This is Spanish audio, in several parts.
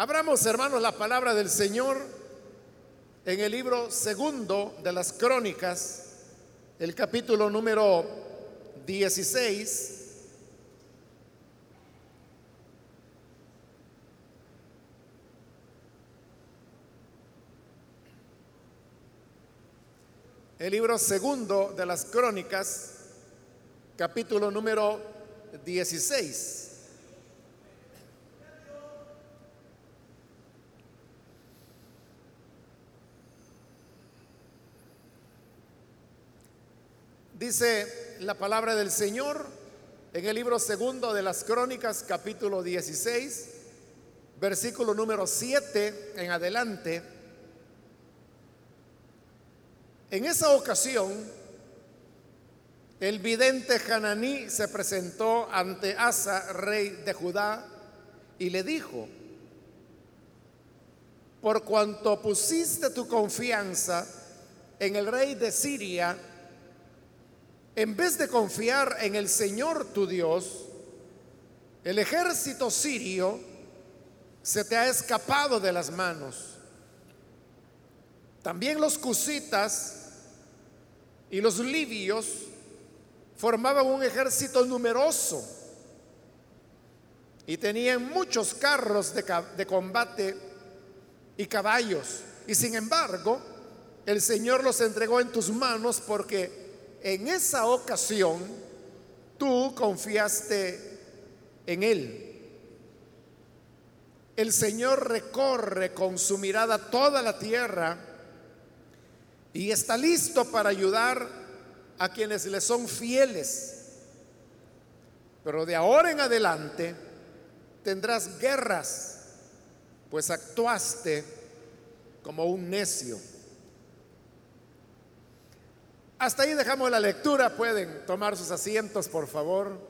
Abramos, hermanos, la palabra del Señor en el libro segundo de las crónicas, el capítulo número 16. El libro segundo de las crónicas, capítulo número 16. Dice la palabra del Señor en el libro segundo de las crónicas, capítulo 16, versículo número 7 en adelante. En esa ocasión, el vidente Hananí se presentó ante Asa, rey de Judá, y le dijo, por cuanto pusiste tu confianza en el rey de Siria, en vez de confiar en el Señor tu Dios, el ejército sirio se te ha escapado de las manos. También los cusitas y los libios formaban un ejército numeroso y tenían muchos carros de, combate y caballos. Y sin embargo, el Señor los entregó en tus manos porque en esa ocasión tú confiaste en Él. El Señor recorre con su mirada toda la tierra y está listo para ayudar a quienes le son fieles. Pero de ahora en adelante tendrás guerras, pues actuaste como un necio. Hasta ahí dejamos la lectura. Pueden tomar sus asientos, por favor.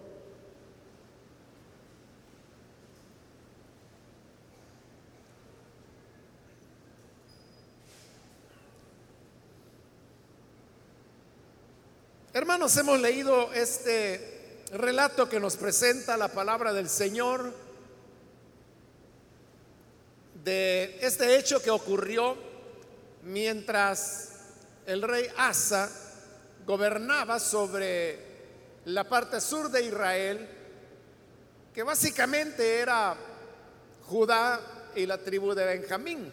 Hermanos, hemos leído este relato que nos presenta la palabra del Señor de este hecho que ocurrió mientras el rey Asa gobernaba sobre la parte sur de Israel, que básicamente era Judá y la tribu de Benjamín.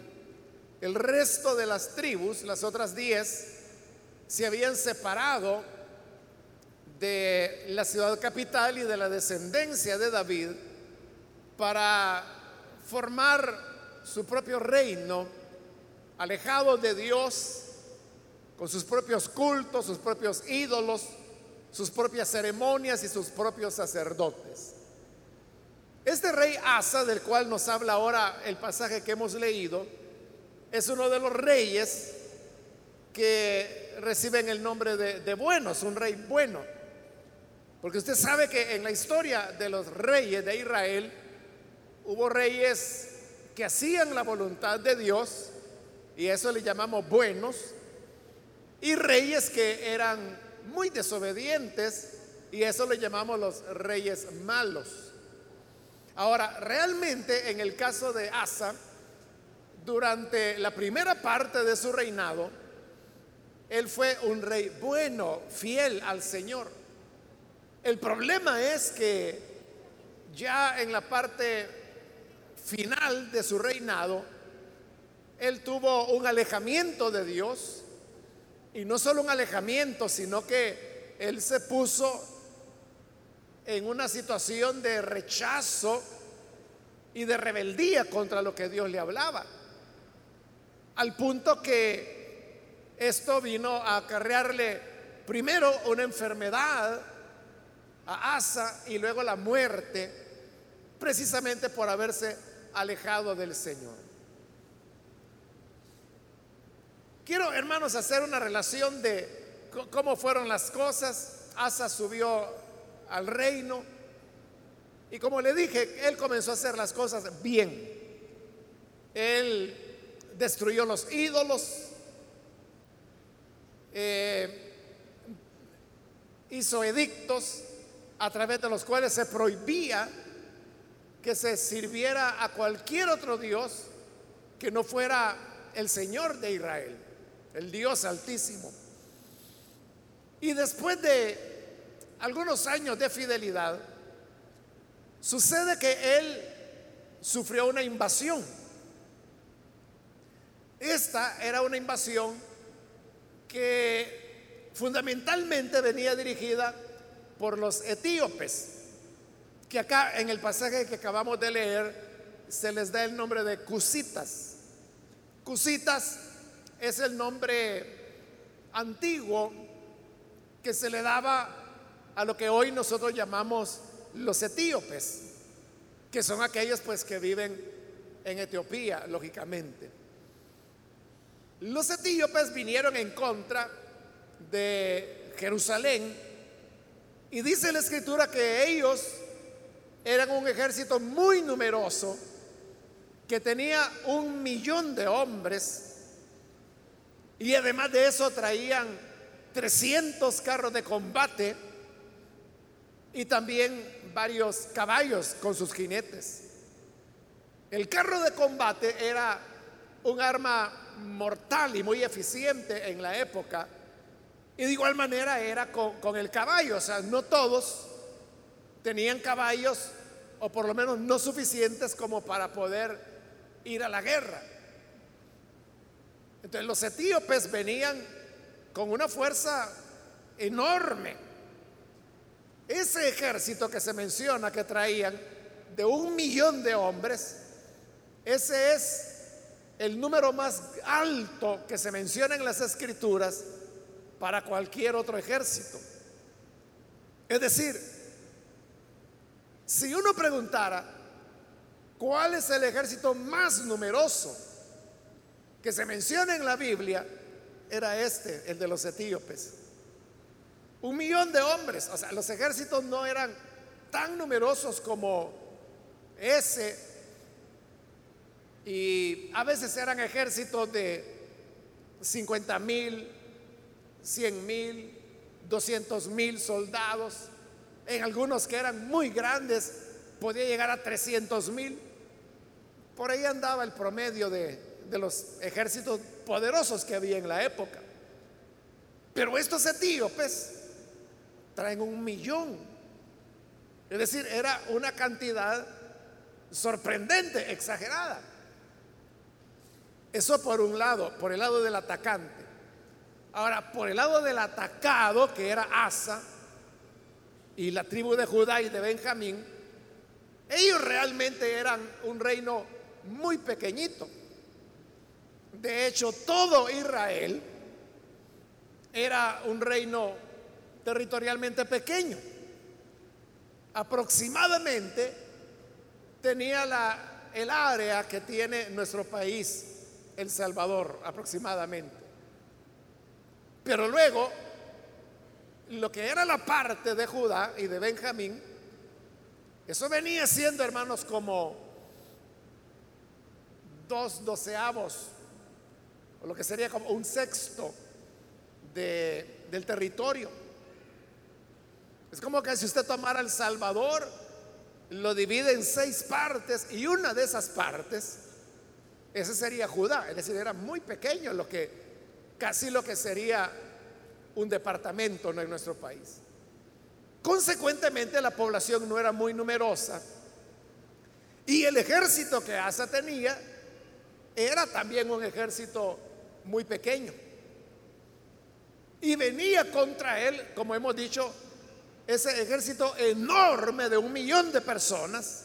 El resto de las tribus, las otras diez, se habían separado de la ciudad capital y de la descendencia de David para formar su propio reino, alejado de Dios con sus propios cultos, sus propios ídolos, sus propias ceremonias y sus propios sacerdotes. Este rey Asa, del cual nos habla ahora el pasaje que hemos leído, es uno de los reyes que reciben el nombre de, de buenos, un rey bueno. Porque usted sabe que en la historia de los reyes de Israel hubo reyes que hacían la voluntad de Dios, y eso le llamamos buenos, y reyes que eran muy desobedientes y eso le llamamos los reyes malos. Ahora, realmente en el caso de Asa, durante la primera parte de su reinado, él fue un rey bueno, fiel al Señor. El problema es que ya en la parte final de su reinado, él tuvo un alejamiento de Dios y no solo un alejamiento, sino que él se puso en una situación de rechazo y de rebeldía contra lo que Dios le hablaba. Al punto que esto vino a acarrearle primero una enfermedad a Asa y luego la muerte, precisamente por haberse alejado del Señor. Quiero, hermanos, hacer una relación de cómo fueron las cosas. Asa subió al reino y como le dije, él comenzó a hacer las cosas bien. Él destruyó los ídolos, eh, hizo edictos a través de los cuales se prohibía que se sirviera a cualquier otro Dios que no fuera el Señor de Israel, el Dios altísimo. Y después de algunos años de fidelidad, sucede que él sufrió una invasión. Esta era una invasión que fundamentalmente venía dirigida por los etíopes, que acá en el pasaje que acabamos de leer se les da el nombre de cusitas. Cusitas es el nombre antiguo que se le daba a lo que hoy nosotros llamamos los etíopes, que son aquellos pues que viven en Etiopía, lógicamente. Los etíopes vinieron en contra de Jerusalén y dice la escritura que ellos eran un ejército muy numeroso que tenía un millón de hombres y además de eso traían 300 carros de combate y también varios caballos con sus jinetes. El carro de combate era un arma mortal y muy eficiente en la época. Y de igual manera era con, el caballo, o sea, no todos tenían caballos, o por lo menos no suficientes como para poder ir a la guerra. Entonces los etíopes venían con una fuerza enorme. Ese ejército que se menciona que traían de un millón de hombres, ese es el número más alto que se menciona en las escrituras para cualquier otro ejército. Es decir, si uno preguntara cuál es el ejército más numeroso que se menciona en la Biblia, era este, el de los etíopes. Un millón de hombres, o sea, los ejércitos no eran tan numerosos como ese y a veces eran ejércitos de 50 mil, 100 mil, 200 mil soldados. En algunos que eran muy grandes, podía llegar a 300 mil. Por ahí andaba el promedio de, de los ejércitos poderosos que había en la época. Pero estos etíopes traen un millón. Es decir, era una cantidad sorprendente, exagerada. Eso por un lado, por el lado del atacante. Ahora, por el lado del atacado, que era Asa, y la tribu de Judá y de Benjamín, ellos realmente eran un reino muy pequeñito. De hecho, todo Israel era un reino territorialmente pequeño. Aproximadamente tenía la, el área que tiene nuestro país el Salvador aproximadamente. Pero luego, lo que era la parte de Judá y de Benjamín, eso venía siendo, hermanos, como dos doceavos, o lo que sería como un sexto del territorio. Es como que si usted tomara El Salvador, lo divide en seis partes y una de esas partes ese sería Judá, es decir, era muy pequeño lo que casi lo que sería un departamento en nuestro país. Consecuentemente la población no era muy numerosa y el ejército que Asa tenía era también un ejército muy pequeño. Y venía contra él, como hemos dicho, ese ejército enorme de un millón de personas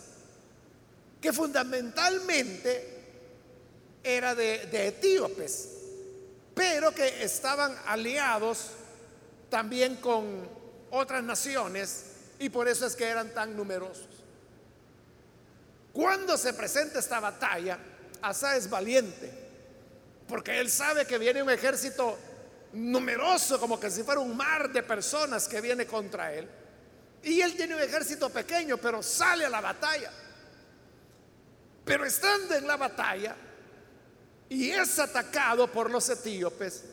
que fundamentalmente era de, etíopes, pero que estaban aliados también con otras naciones y por eso es que eran tan numerosos. Cuando se presenta esta batalla, Asa es valiente, porque él sabe que viene un ejército numeroso, como que si fuera un mar de personas que viene contra él. Y él tiene un ejército pequeño, pero sale a la batalla. Pero estando en la batalla, y es atacado por los etíopes,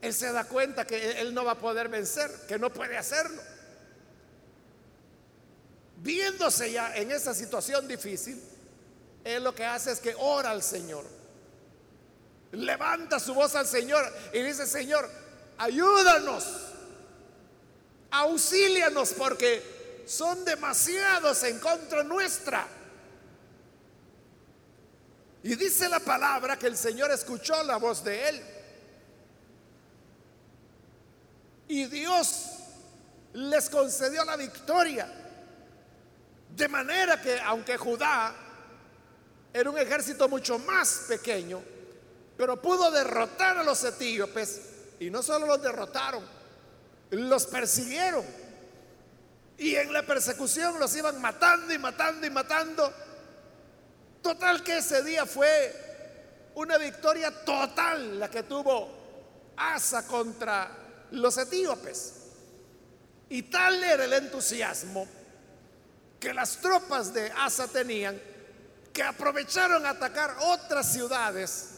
él se da cuenta que él no va a poder vencer, que no puede hacerlo. viéndose ya en esa situación difícil, él lo que hace es que ora al Señor. Levanta su voz al Señor y dice, Señor, ayúdanos, auxílianos porque son demasiados en contra nuestra. Y dice la palabra que el Señor escuchó la voz de él. Y Dios les concedió la victoria. De manera que aunque Judá era un ejército mucho más pequeño, pero pudo derrotar a los etíopes y no solo los derrotaron, los persiguieron. Y en la persecución los iban matando y matando y matando. Total que ese día fue una victoria total la que tuvo Asa contra los etíopes. Y tal era el entusiasmo que las tropas de Asa tenían que aprovecharon a atacar otras ciudades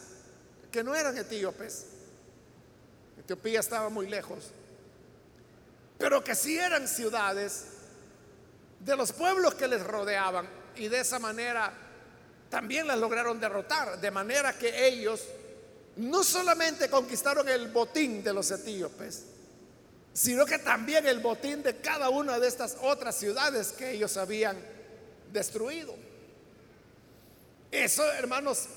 que no eran etíopes. Etiopía estaba muy lejos. Pero que sí eran ciudades de los pueblos que les rodeaban. Y de esa manera también las lograron derrotar. De manera que ellos no solamente conquistaron el botín de los etíopes, sino que también el botín de cada una de estas otras ciudades que ellos habían destruido. Eso, hermanos,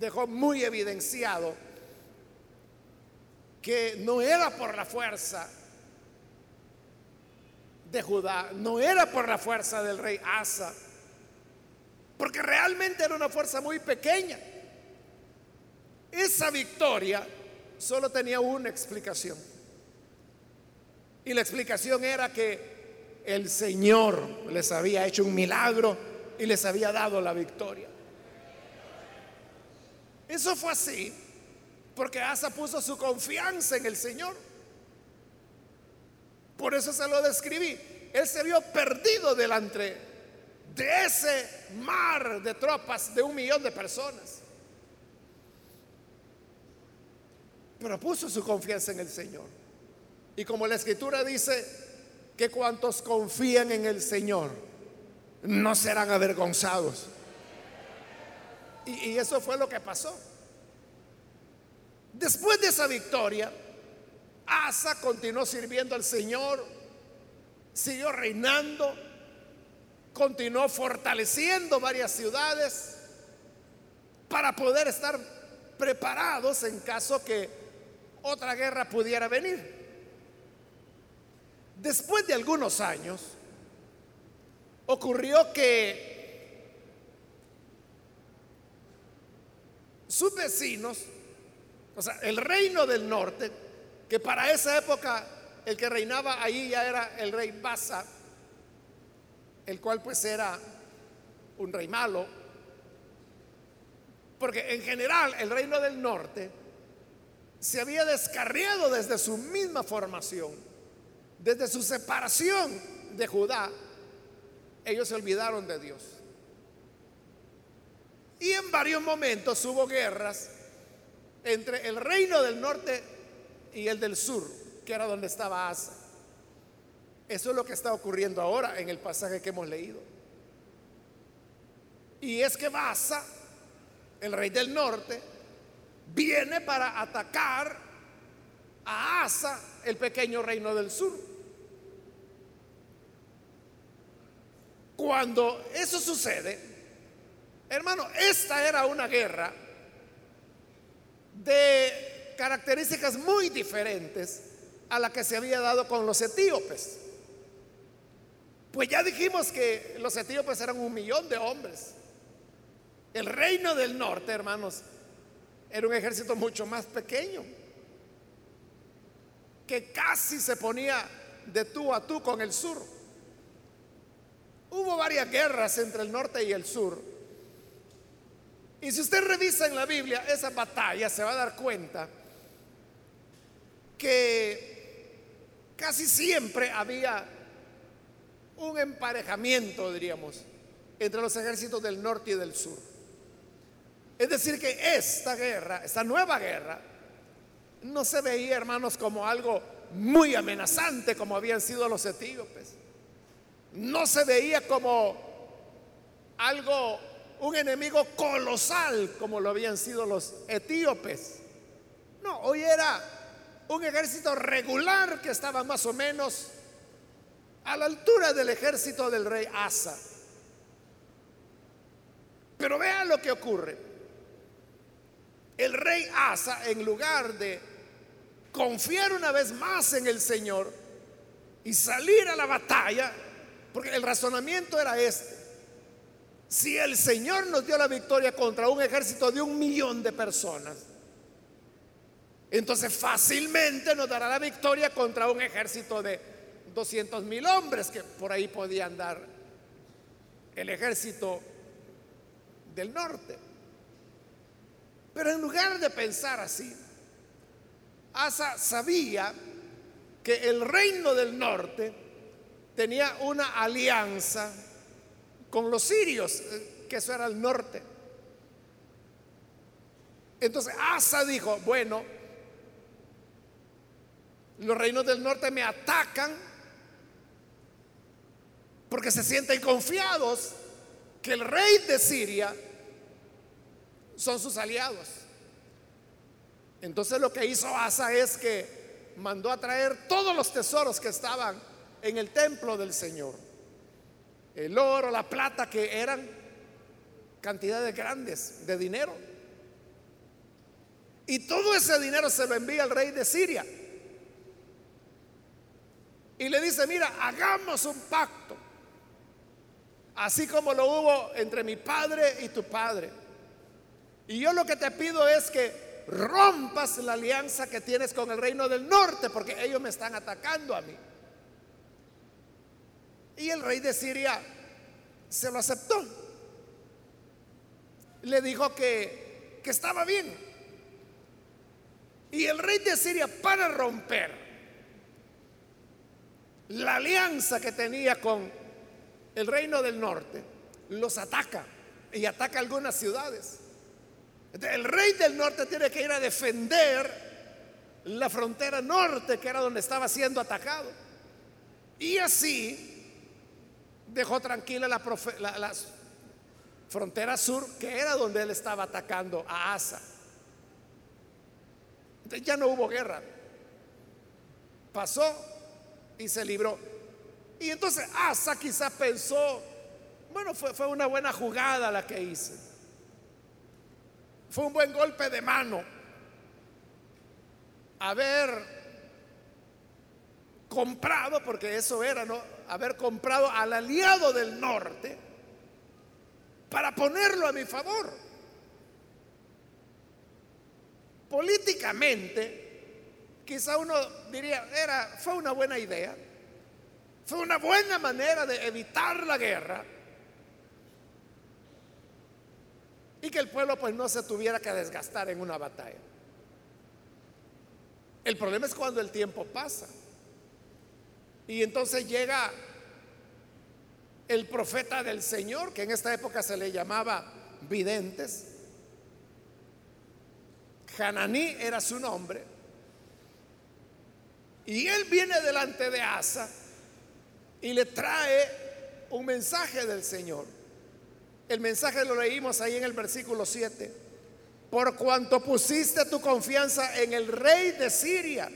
dejó muy evidenciado que no era por la fuerza de Judá, no era por la fuerza del rey Asa, porque realmente era una fuerza muy pequeña. Esa victoria solo tenía una explicación. Y la explicación era que el Señor les había hecho un milagro y les había dado la victoria. Eso fue así porque Asa puso su confianza en el Señor. Por eso se lo describí. Él se vio perdido delante de ese mar de tropas de un millón de personas. Pero puso su confianza en el Señor. Y como la escritura dice que cuantos confían en el Señor no serán avergonzados. Y, eso fue lo que pasó. Después de esa victoria, Asa continuó sirviendo al Señor, siguió reinando, continuó fortaleciendo varias ciudades para poder estar preparados en caso que otra guerra pudiera venir. Después de algunos años, ocurrió que sus vecinos, o sea, el reino del norte, que para esa época el que reinaba ahí ya era el rey Basa, el cual pues era un rey malo, porque en general el reino del norte se había descarriado desde su misma formación, desde su separación de Judá, ellos se olvidaron de Dios. Y en varios momentos hubo guerras entre el reino del norte y el del sur, que era donde estaba Asa. Eso es lo que está ocurriendo ahora en el pasaje que hemos leído. Y es que Asa, el rey del norte, viene para atacar a Asa, el pequeño reino del sur. Cuando eso sucede, Hermano, esta era una guerra de características muy diferentes a la que se había dado con los etíopes. Pues ya dijimos que los etíopes eran un millón de hombres. El reino del norte, hermanos, era un ejército mucho más pequeño, que casi se ponía de tú a tú con el sur. Hubo varias guerras entre el norte y el sur y si usted revisa en la Biblia esa batalla, se va a dar cuenta que casi siempre había un emparejamiento, diríamos, entre los ejércitos del norte y del sur. Es decir, que esta guerra, esta nueva guerra, no se veía, hermanos, como algo muy amenazante como habían sido los etíopes. no se veía como algo, un enemigo colosal como lo habían sido los etíopes. No, hoy era un ejército regular que estaba más o menos a la altura del ejército del rey Asa. Pero vean lo que ocurre. El rey Asa, en lugar de confiar una vez más en el Señor y salir a la batalla, porque el razonamiento era este. Si el Señor nos dio la victoria contra un ejército de un millón de personas, entonces fácilmente nos dará la victoria contra un ejército de 200 mil hombres que por ahí podían dar el ejército del norte. Pero en lugar de pensar así, Asa sabía que el reino del norte tenía una alianza con los sirios, eh, que eso era el norte. Entonces Asa dijo, bueno, los reinos del norte me atacan porque se sienten confiados que el rey de Siria son sus aliados. Entonces lo que hizo Asa es que mandó a traer todos los tesoros que estaban en el templo del Señor. El oro, la plata, que eran cantidades grandes de dinero. Y todo ese dinero se lo envía al rey de Siria. Y le dice, mira, hagamos un pacto. Así como lo hubo entre mi padre y tu padre. Y yo lo que te pido es que rompas la alianza que tienes con el reino del norte, porque ellos me están atacando a mí. Y el rey de Siria se lo aceptó. Le dijo que, que estaba bien. Y el rey de Siria, para romper la alianza que tenía con el reino del norte, los ataca y ataca algunas ciudades. El rey del norte tiene que ir a defender la frontera norte, que era donde estaba siendo atacado. Y así dejó tranquila la, frontera sur, que era donde él estaba atacando a Asa. Entonces ya no hubo guerra. Pasó y se libró. Y entonces Asa quizás pensó, bueno, fue, fue una buena jugada la que hice. Fue un buen golpe de mano haber comprado, porque eso era, ¿no? Haber comprado al aliado del norte para ponerlo a mi favor. Políticamente, quizá uno diría, era, fue una buena idea, fue una buena manera de evitar la guerra y que el pueblo pues no se tuviera que desgastar en una batalla. El problema es cuando el tiempo pasa. Y entonces llega el profeta del Señor, que en esta época se le llamaba videntes. Hananí era su nombre. Y él viene delante de Asa y le trae un mensaje del Señor. El mensaje lo leímos ahí en el versículo 7. Por cuanto pusiste tu confianza en el rey de Siria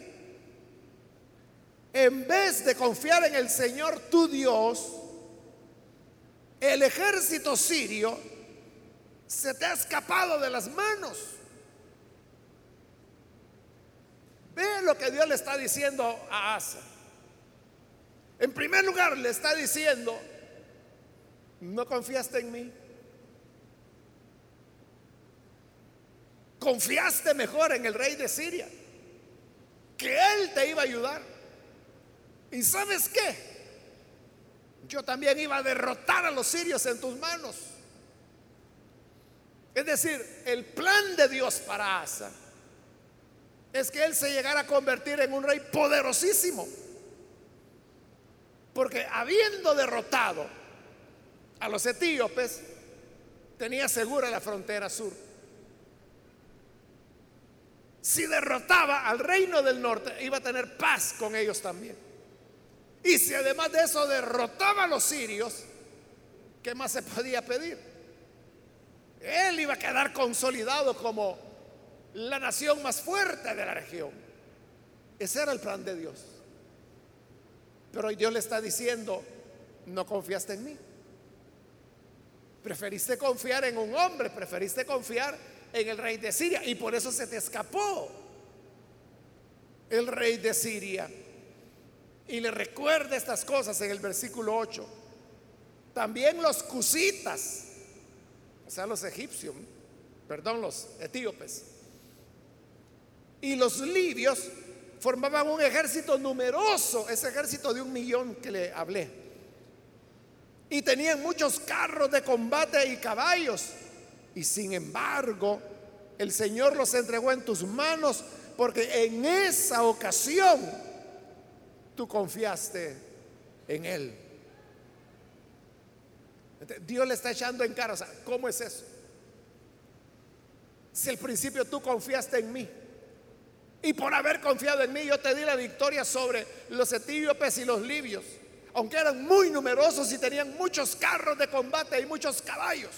en vez de confiar en el Señor tu Dios, el ejército sirio se te ha escapado de las manos. Ve lo que Dios le está diciendo a Asa. En primer lugar, le está diciendo, no confiaste en mí. Confiaste mejor en el rey de Siria, que él te iba a ayudar. ¿Y sabes qué? Yo también iba a derrotar a los sirios en tus manos. Es decir, el plan de Dios para Asa es que él se llegara a convertir en un rey poderosísimo. Porque habiendo derrotado a los etíopes, tenía segura la frontera sur. Si derrotaba al reino del norte, iba a tener paz con ellos también. Y si además de eso derrotaba a los sirios, ¿qué más se podía pedir? Él iba a quedar consolidado como la nación más fuerte de la región. Ese era el plan de Dios. Pero hoy Dios le está diciendo, no confiaste en mí. Preferiste confiar en un hombre, preferiste confiar en el rey de Siria y por eso se te escapó el rey de Siria. Y le recuerda estas cosas en el versículo 8. También los cusitas, o sea, los egipcios, perdón, los etíopes, y los libios formaban un ejército numeroso, ese ejército de un millón que le hablé. Y tenían muchos carros de combate y caballos. Y sin embargo, el Señor los entregó en tus manos porque en esa ocasión tú confiaste en Él. Dios le está echando en cara, o sea, ¿cómo es eso? Si al principio tú confiaste en mí, y por haber confiado en mí, yo te di la victoria sobre los etíopes y los libios, aunque eran muy numerosos y tenían muchos carros de combate y muchos caballos.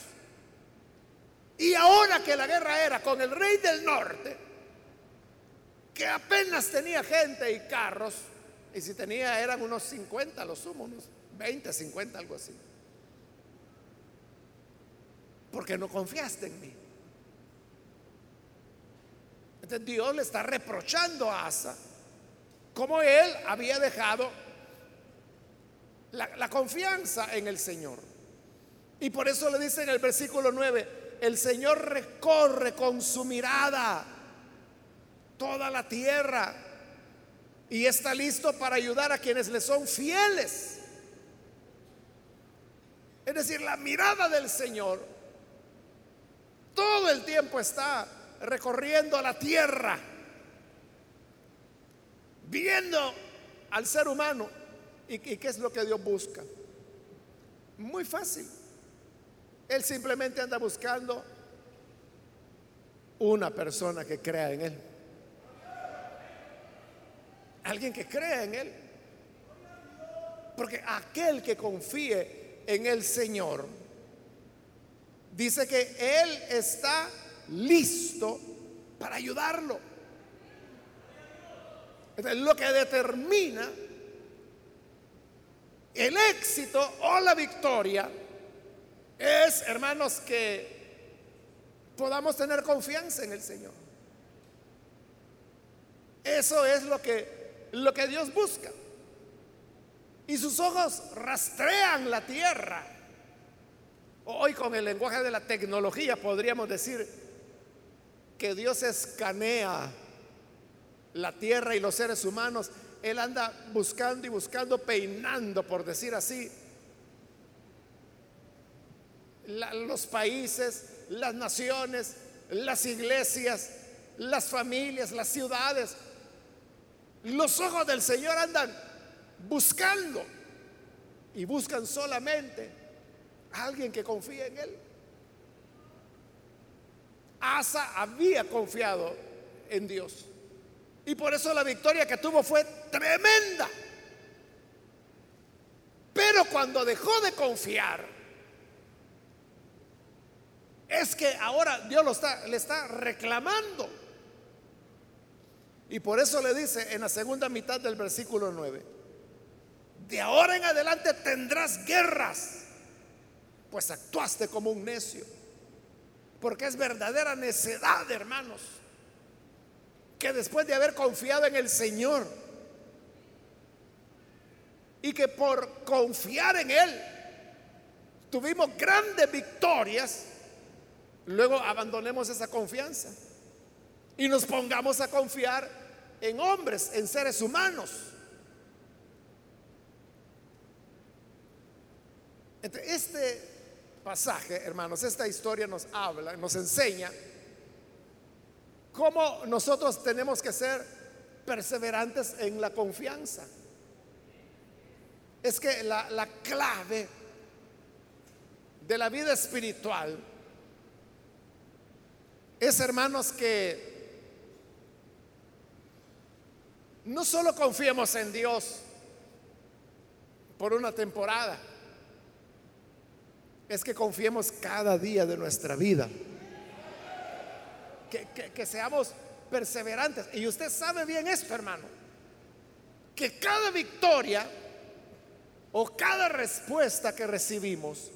Y ahora que la guerra era con el rey del norte, que apenas tenía gente y carros, y si tenía eran unos 50, los sumo, unos 20, 50, algo así. Porque no confiaste en mí. Dios le está reprochando a Asa como él había dejado la, la, confianza en el Señor. Y por eso le dice en el versículo 9, el Señor recorre con su mirada toda la tierra y está listo para ayudar a quienes le son fieles. Es decir, la mirada del Señor todo el tiempo está recorriendo la tierra, viendo al ser humano. ¿Y, qué es lo que Dios busca? Muy fácil. Él simplemente anda buscando una persona que crea en Él. Alguien que crea en Él. Porque aquel que confíe en el Señor, dice que Él está listo para ayudarlo. Es lo que determina el éxito o la victoria es, hermanos, que podamos tener confianza en el Señor. Eso es lo que, lo que Dios busca. Y sus ojos rastrean la tierra. Hoy con el lenguaje de la tecnología podríamos decir, que Dios escanea la tierra y los seres humanos, Él anda buscando y buscando, peinando, por decir así, los países, las naciones, las iglesias, las familias, las ciudades. Los ojos del Señor andan buscando y buscan solamente a alguien que confíe en Él. Asa había confiado en Dios. Y por eso la victoria que tuvo fue tremenda. Pero cuando dejó de confiar, es que ahora Dios lo está, le está reclamando. Y por eso le dice en la segunda mitad del versículo 9, de ahora en adelante tendrás guerras, pues actuaste como un necio. Porque es verdadera necedad, hermanos, que después de haber confiado en el Señor y que por confiar en Él tuvimos grandes victorias, luego abandonemos esa confianza y nos pongamos a confiar en hombres, en seres humanos. Este pasaje, hermanos, esta historia nos habla, nos enseña cómo nosotros tenemos que ser perseverantes en la confianza. Es que la, la clave de la vida espiritual es, hermanos, que no solo confiemos en Dios, por una temporada. Es que confiemos cada día de nuestra vida. Que, seamos perseverantes. Y usted sabe bien esto, hermano. Que cada victoria o cada respuesta que recibimos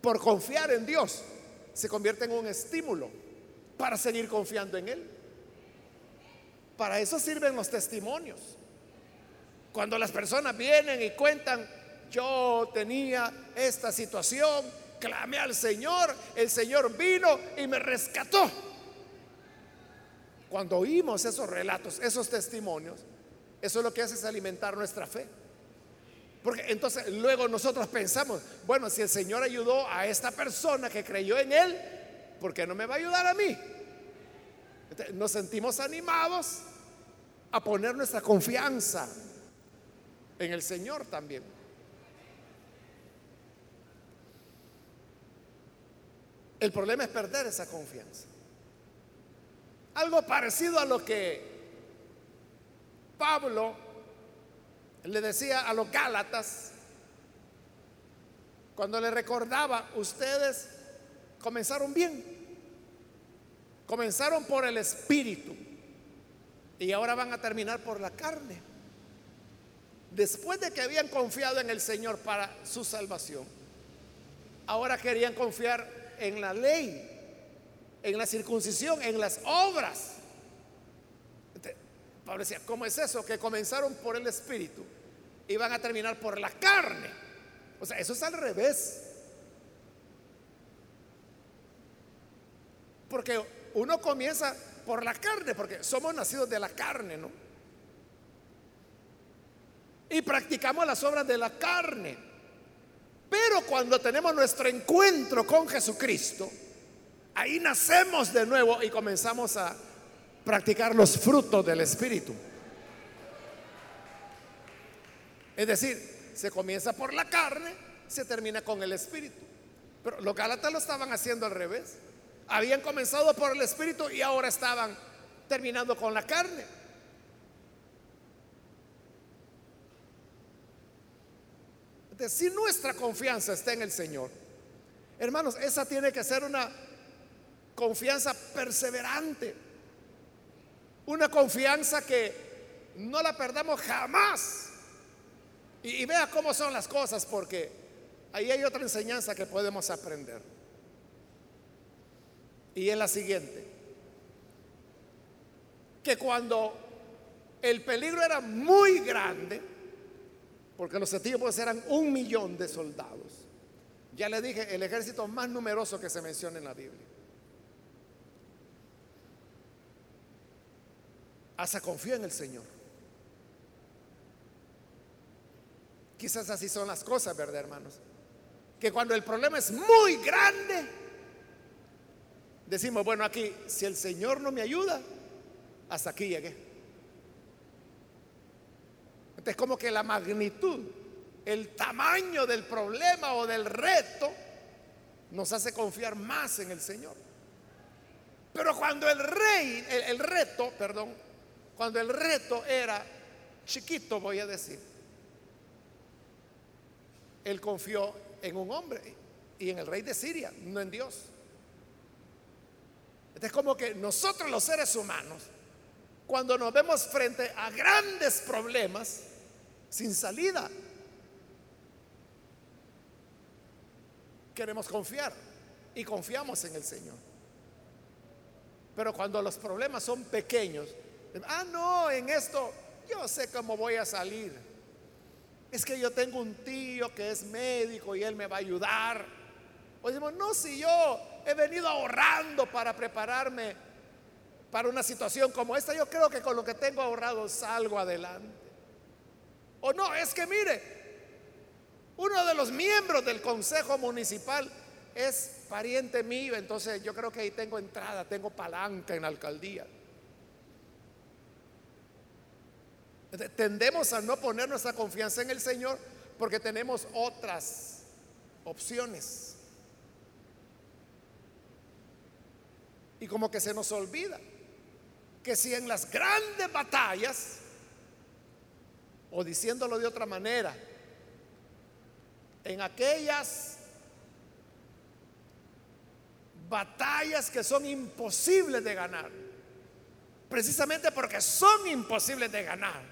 por confiar en Dios se convierte en un estímulo para seguir confiando en Él. Para eso sirven los testimonios. Cuando las personas vienen y cuentan, yo tenía esta situación, clamé al Señor, el Señor vino y me rescató. Cuando oímos esos relatos, esos testimonios, eso es lo que hace es alimentar nuestra fe. Porque entonces luego nosotros pensamos, bueno, si el Señor ayudó a esta persona que creyó en Él, ¿por qué no me va a ayudar a mí? Nos sentimos animados a poner nuestra confianza en el Señor también. El problema es perder esa confianza. Algo parecido a lo que Pablo le decía a los Gálatas, cuando le recordaba, ustedes comenzaron bien, comenzaron por el Espíritu y ahora van a terminar por la carne. Después de que habían confiado en el Señor para su salvación, ahora querían confiar en la ley, en la circuncisión, en las obras. Pablo decía, ¿cómo es eso? Que comenzaron por el Espíritu y van a terminar por la carne. O sea, eso es al revés. Porque uno comienza por la carne, porque somos nacidos de la carne, ¿no? Y practicamos las obras de la carne. Pero cuando tenemos nuestro encuentro con Jesucristo, ahí nacemos de nuevo y comenzamos a practicar los frutos del Espíritu. Es decir, se comienza por la carne, se termina con el Espíritu. Pero los Gálatas lo estaban haciendo al revés. Habían comenzado por el Espíritu y ahora estaban terminando con la carne. Si nuestra confianza está en el Señor, hermanos, esa tiene que ser una confianza perseverante. Una confianza que no la perdamos jamás. Y, vea cómo son las cosas, porque ahí hay otra enseñanza que podemos aprender. Y es la siguiente. Que cuando el peligro era muy grande, porque los etíopes eran un millón de soldados, ya le dije, el ejército más numeroso que se menciona en la Biblia. Asa confía en el Señor. Quizás así son las cosas, ¿verdad, hermanos? Que cuando el problema es muy grande, decimos, bueno, aquí, si el Señor no me ayuda, hasta aquí llegué. Entonces, como que la magnitud, el tamaño del problema o del reto, nos hace confiar más en el Señor. Pero cuando el rey, el, el reto, perdón, cuando el reto era chiquito, voy a decir, él confió en un hombre y en el rey de Siria, no en Dios. Es como que nosotros los seres humanos, cuando nos vemos frente a grandes problemas sin salida, queremos confiar y confiamos en el Señor. Pero cuando los problemas son pequeños, ah, no, en esto yo sé cómo voy a salir es que yo tengo un tío que es médico y él me va a ayudar. O decimos, no, si yo he venido ahorrando para prepararme para una situación como esta, yo creo que con lo que tengo ahorrado salgo adelante. O no, es que mire, uno de los miembros del Consejo Municipal es pariente mío, entonces yo creo que ahí tengo entrada, tengo palanca en la alcaldía. Tendemos a no poner nuestra confianza en el Señor porque tenemos otras opciones. Y como que se nos olvida que si en las grandes batallas, o diciéndolo de otra manera, en aquellas batallas que son imposibles de ganar. Precisamente porque son imposibles de ganar.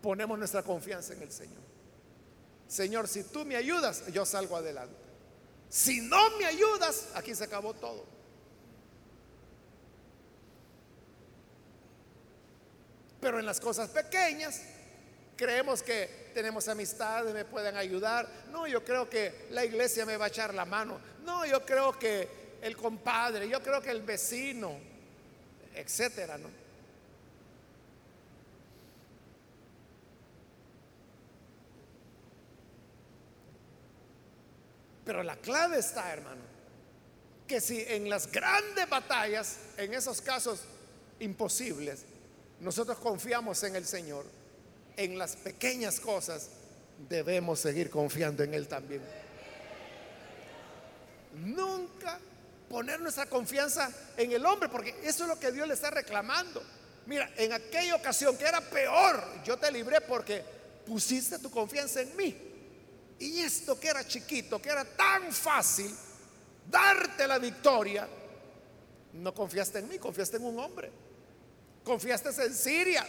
Ponemos nuestra confianza en el Señor. Señor, si tú me ayudas, yo salgo adelante. Si no me ayudas, aquí se acabó todo. Pero en las cosas pequeñas, creemos que tenemos amistades, me pueden ayudar. No, yo creo que la iglesia me va a echar la mano. No, yo creo que el compadre, yo creo que el vecino, etcétera, ¿no? Pero la clave está, hermano, que si en las grandes batallas, en esos casos imposibles, nosotros confiamos en el Señor, en las pequeñas cosas debemos seguir confiando en Él también. Nunca poner nuestra confianza en el hombre, porque eso es lo que Dios le está reclamando. Mira, en aquella ocasión que era peor, yo te libré porque pusiste tu confianza en mí. Y esto que era chiquito, que era tan fácil darte la victoria, no confiaste en mí, confiaste en un hombre. Confiaste en Siria.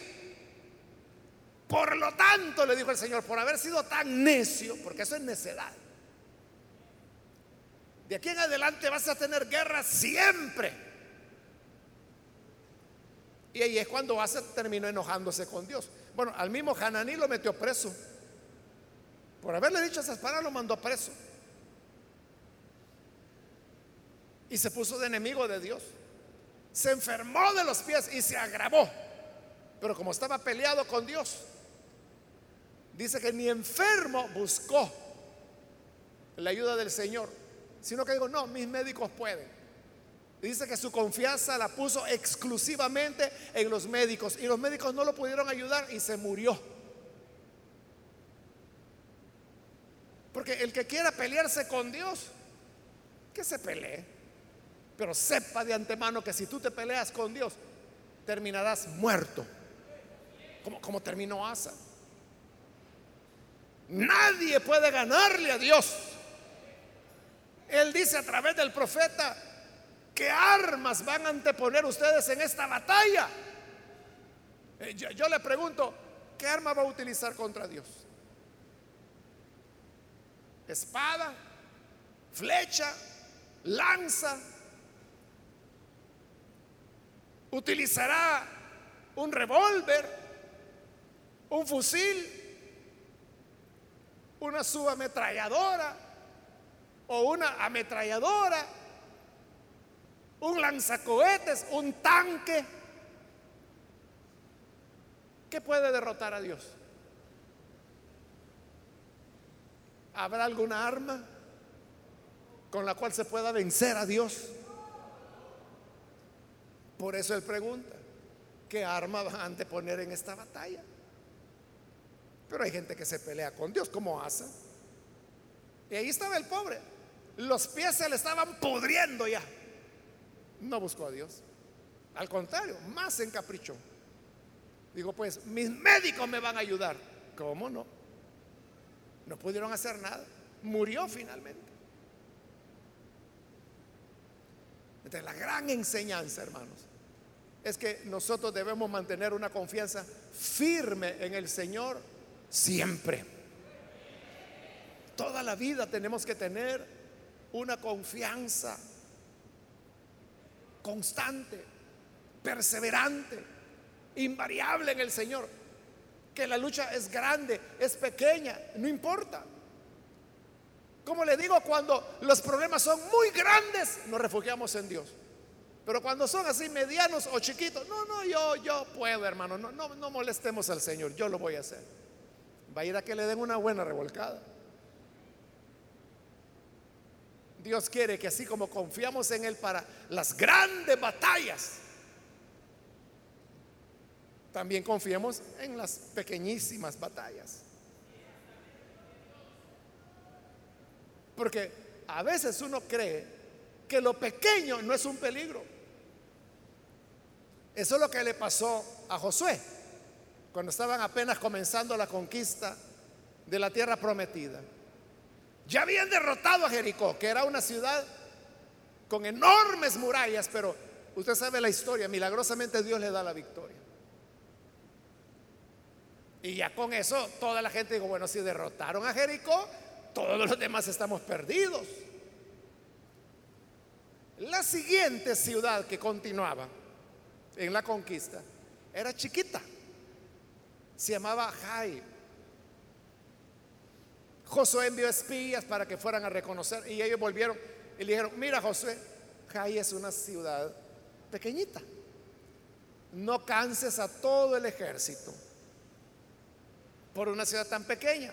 Por lo tanto, le dijo el Señor, por haber sido tan necio, porque eso es necedad. De aquí en adelante vas a tener guerra siempre. Y ahí es cuando Asa terminó enojándose con Dios. Bueno, al mismo Hananí lo metió preso. Por haberle dicho esas palabras lo mandó preso. Y se puso de enemigo de Dios. Se enfermó de los pies y se agravó. Pero como estaba peleado con Dios, dice que ni enfermo buscó la ayuda del Señor, sino que digo, no, mis médicos pueden. Dice que su confianza la puso exclusivamente en los médicos y los médicos no lo pudieron ayudar y se murió. Porque el que quiera pelearse con Dios, que se pelee. Pero sepa de antemano que si tú te peleas con Dios, terminarás muerto. Como, como terminó Asa. Nadie puede ganarle a Dios. Él dice a través del profeta, ¿qué armas van a anteponer ustedes en esta batalla? Eh, yo, yo le pregunto, ¿qué arma va a utilizar contra Dios? Espada, flecha, lanza. Utilizará un revólver, un fusil, una subametralladora o una ametralladora, un lanzacohetes, un tanque. ¿Qué puede derrotar a Dios? ¿Habrá alguna arma con la cual se pueda vencer a Dios? Por eso él pregunta, ¿qué arma van a anteponer en esta batalla? Pero hay gente que se pelea con Dios, como Asa. Y ahí estaba el pobre. Los pies se le estaban pudriendo ya. No buscó a Dios. Al contrario, más encaprichó. Digo, pues mis médicos me van a ayudar. ¿Cómo no? No pudieron hacer nada. Murió finalmente. Entonces la gran enseñanza, hermanos, es que nosotros debemos mantener una confianza firme en el Señor siempre. Toda la vida tenemos que tener una confianza constante, perseverante, invariable en el Señor que la lucha es grande, es pequeña, no importa. Como le digo, cuando los problemas son muy grandes, nos refugiamos en Dios. Pero cuando son así medianos o chiquitos, no, no, yo, yo puedo, hermano, no, no, no molestemos al Señor, yo lo voy a hacer. Va a ir a que le den una buena revolcada. Dios quiere que así como confiamos en Él para las grandes batallas, también confiemos en las pequeñísimas batallas. Porque a veces uno cree que lo pequeño no es un peligro. Eso es lo que le pasó a Josué cuando estaban apenas comenzando la conquista de la tierra prometida. Ya habían derrotado a Jericó, que era una ciudad con enormes murallas, pero usted sabe la historia, milagrosamente Dios le da la victoria. Y ya con eso toda la gente dijo, bueno, si derrotaron a Jericó, todos los demás estamos perdidos. La siguiente ciudad que continuaba en la conquista era chiquita. Se llamaba Jai. Josué envió espías para que fueran a reconocer y ellos volvieron y le dijeron, mira Josué, Jai es una ciudad pequeñita. No canses a todo el ejército por una ciudad tan pequeña.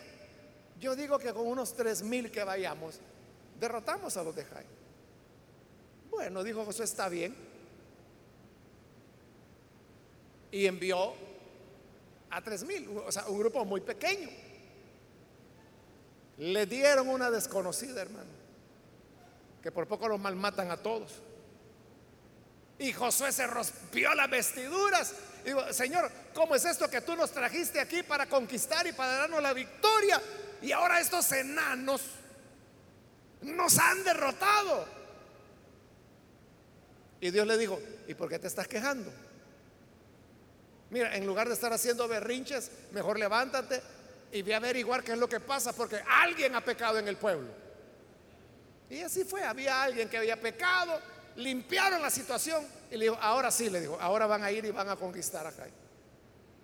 Yo digo que con unos tres mil que vayamos, derrotamos a los de Jai. Bueno, dijo Josué, está bien. Y envió a tres mil, o sea, un grupo muy pequeño. Le dieron una desconocida, hermano, que por poco los malmatan a todos. Y Josué se rompió las vestiduras. Digo, Señor, ¿cómo es esto que tú nos trajiste aquí para conquistar y para darnos la victoria? Y ahora estos enanos nos han derrotado. Y Dios le dijo, ¿y por qué te estás quejando? Mira, en lugar de estar haciendo berrinches, mejor levántate y ve a averiguar qué es lo que pasa, porque alguien ha pecado en el pueblo. Y así fue, había alguien que había pecado, limpiaron la situación y le dijo, ahora sí, le dijo, ahora van a ir y van a conquistar a.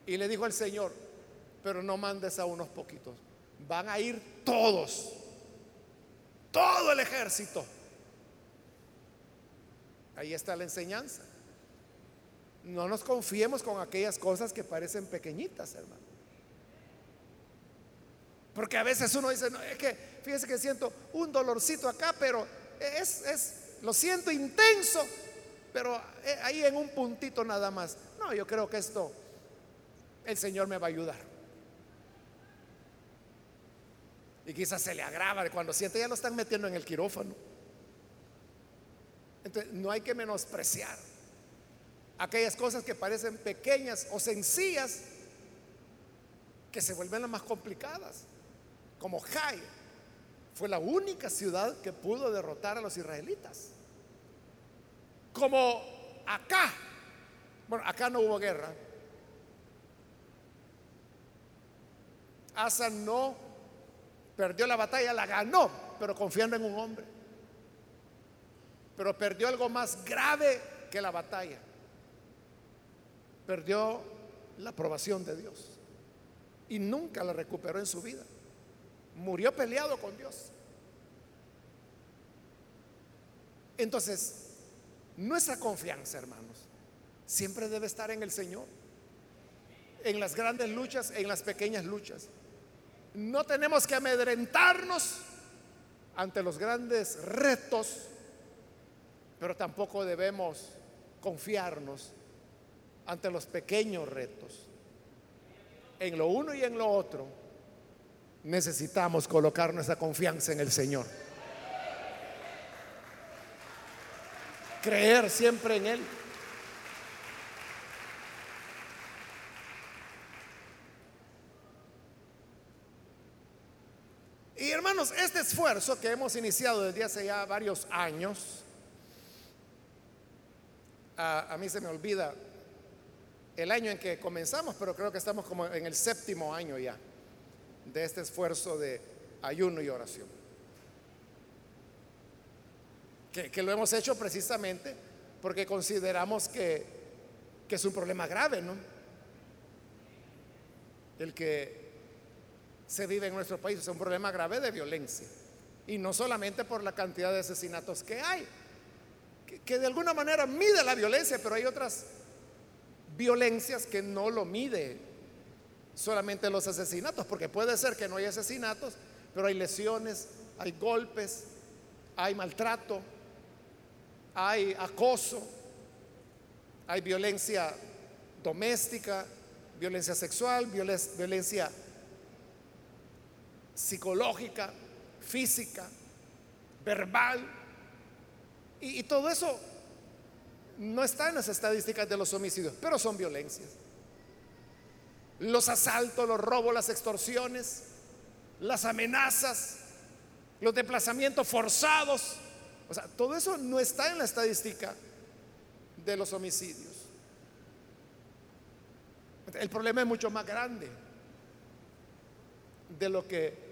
Y le dijo el Señor, pero no mandes a unos poquitos, van a ir todos, todo el ejército. Ahí está la enseñanza. No nos confiemos con aquellas cosas que parecen pequeñitas, hermano. Porque a veces uno dice, no, es que fíjese que siento un dolorcito acá, pero es, es lo siento intenso, pero eh, ahí en un puntito nada más. No, yo creo que esto el Señor me va a ayudar. Y quizás se le agrava cuando siente, ya lo están metiendo en el quirófano. Entonces, no hay que menospreciar aquellas cosas que parecen pequeñas o sencillas que se vuelven las más complicadas. Como Jai fue la única ciudad que pudo derrotar a los israelitas. Como acá, bueno, acá no hubo guerra. Asa no perdió la batalla, la ganó, pero confiando en un hombre pero perdió algo más grave que la batalla. Perdió la aprobación de Dios y nunca la recuperó en su vida. Murió peleado con Dios. Entonces, nuestra confianza, hermanos, siempre debe estar en el Señor. En las grandes luchas, en las pequeñas luchas. No tenemos que amedrentarnos ante los grandes retos pero tampoco debemos confiarnos ante los pequeños retos. En lo uno y en lo otro necesitamos colocar nuestra confianza en el Señor. Creer siempre en Él. Y hermanos, este esfuerzo que hemos iniciado desde hace ya varios años, a, mí se me olvida el año en que comenzamos, pero creo que estamos como en el séptimo año ya de este esfuerzo de ayuno y oración. Que, que lo hemos hecho precisamente porque consideramos que, que, es un problema grave, ¿no? El que se vive en nuestro país es un problema grave de violencia. Y no solamente por la cantidad de asesinatos que hay, que, de alguna manera mide la violencia, pero hay otras violencias que no lo mide solamente los asesinatos, porque puede ser que no hay asesinatos, pero hay lesiones, hay golpes, hay maltrato, hay acoso, hay violencia doméstica, violencia sexual, violencia psicológica, física, verbal. Y, todo eso no está en las estadísticas de los homicidios, pero son violencias. Los asaltos, los robos, las extorsiones, las amenazas, los desplazamientos forzados. O sea, todo eso no está en la estadística de los homicidios. El problema es mucho más grande de lo que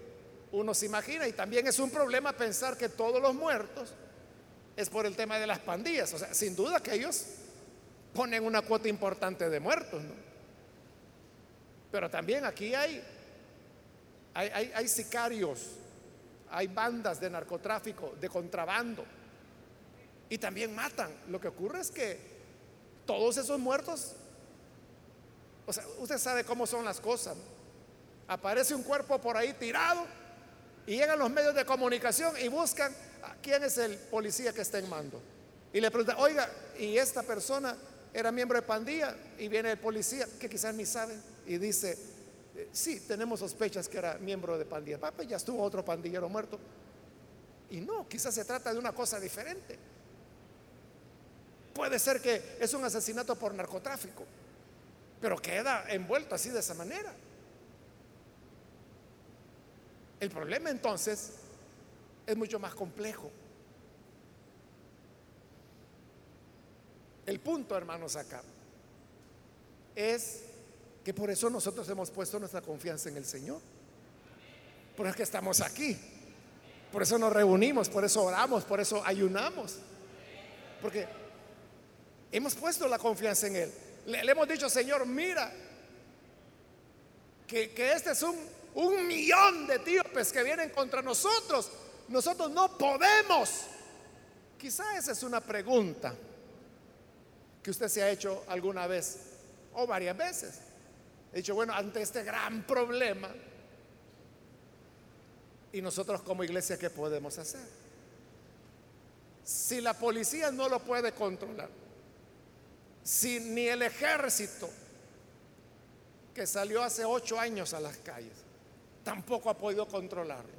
uno se imagina y también es un problema pensar que todos los muertos es por el tema de las pandillas. O sea, sin duda que ellos ponen una cuota importante de muertos, Pero también aquí hay, hay, hay sicarios, hay bandas de narcotráfico, de contrabando, y también matan. Lo que ocurre es que todos esos muertos, o sea, usted sabe cómo son las cosas. Aparece un cuerpo por ahí tirado y llegan los medios de comunicación y buscan quién es el policía que está en mando. Y le preguntan, oiga, ¿y esta persona era miembro de pandilla? Y viene el policía, que quizás ni sabe, y dice, eh, sí, tenemos sospechas que era miembro de pandilla. Papá, ya estuvo otro pandillero muerto. Y no, quizás se trata de una cosa diferente. Puede ser que es un asesinato por narcotráfico, pero queda envuelto así de esa manera. El problema entonces es mucho más complejo. El punto, hermanos, acá es que por eso nosotros hemos puesto nuestra confianza en el Señor. Por eso que estamos aquí. Por eso nos reunimos, por eso oramos, por eso ayunamos. Porque hemos puesto la confianza en Él. Le, hemos dicho, Señor, mira, que, que este es un un millón de etíopes que vienen contra nosotros. Nosotros no podemos. Quizá esa es una pregunta que usted se ha hecho alguna vez o varias veces. He dicho, bueno, ante este gran problema, ¿y nosotros como iglesia qué podemos hacer? Si la policía no lo puede controlar, si ni el ejército que salió hace ocho años a las calles, tampoco ha podido controlarlo.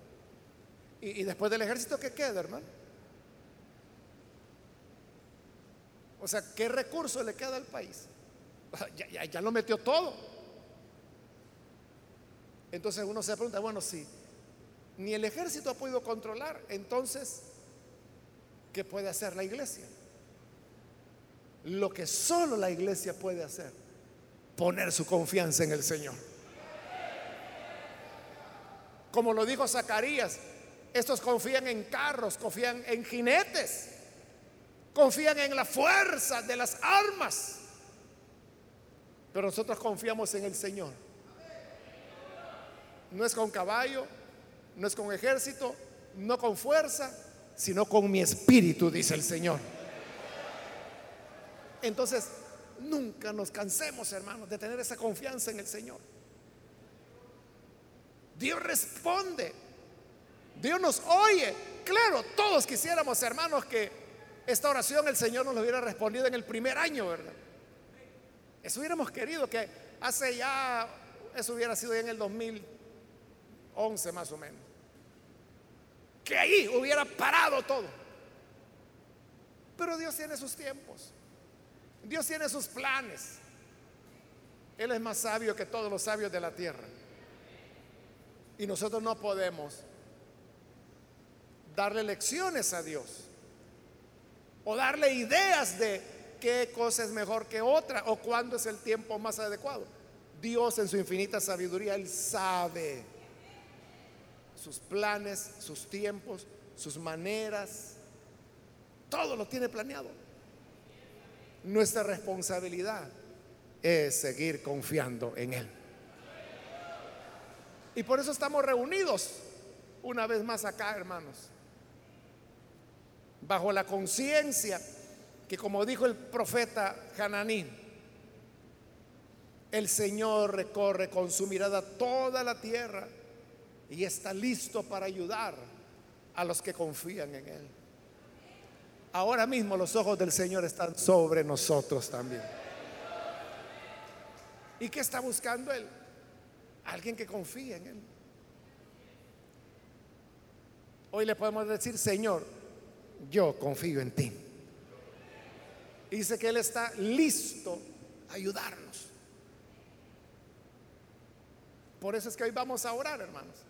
Y, después del ejército, ¿qué queda, hermano? O sea, ¿qué recurso le queda al país? Ya, ya, lo metió todo. Entonces uno se pregunta, bueno, si ni el ejército ha podido controlar, entonces, ¿qué puede hacer la iglesia? Lo que solo la iglesia puede hacer, poner su confianza en el Señor. Como lo dijo Zacarías, estos confían en carros, confían en jinetes, confían en la fuerza de las armas. Pero nosotros confiamos en el Señor. No es con caballo, no es con ejército, no con fuerza, sino con mi espíritu, dice el Señor. Entonces, nunca nos cansemos, hermanos, de tener esa confianza en el Señor. Dios responde. Dios nos oye. Claro, todos quisiéramos, hermanos, que esta oración el Señor nos lo hubiera respondido en el primer año, ¿verdad? Eso hubiéramos querido que hace ya, eso hubiera sido en el 2011 más o menos. Que ahí hubiera parado todo. Pero Dios tiene sus tiempos. Dios tiene sus planes. Él es más sabio que todos los sabios de la tierra. Y nosotros no podemos darle lecciones a Dios o darle ideas de qué cosa es mejor que otra o cuándo es el tiempo más adecuado. Dios en su infinita sabiduría, Él sabe sus planes, sus tiempos, sus maneras, todo lo tiene planeado. Nuestra responsabilidad es seguir confiando en Él. Y por eso estamos reunidos una vez más acá, hermanos. Bajo la conciencia que, como dijo el profeta Hananí, el Señor recorre con su mirada toda la tierra y está listo para ayudar a los que confían en Él. Ahora mismo los ojos del Señor están sobre nosotros también. ¿Y qué está buscando Él? Alguien que confíe en Él. Hoy le podemos decir, Señor, yo confío en ti. dice que Él está listo a ayudarnos. Por eso es que hoy vamos a orar, hermanos.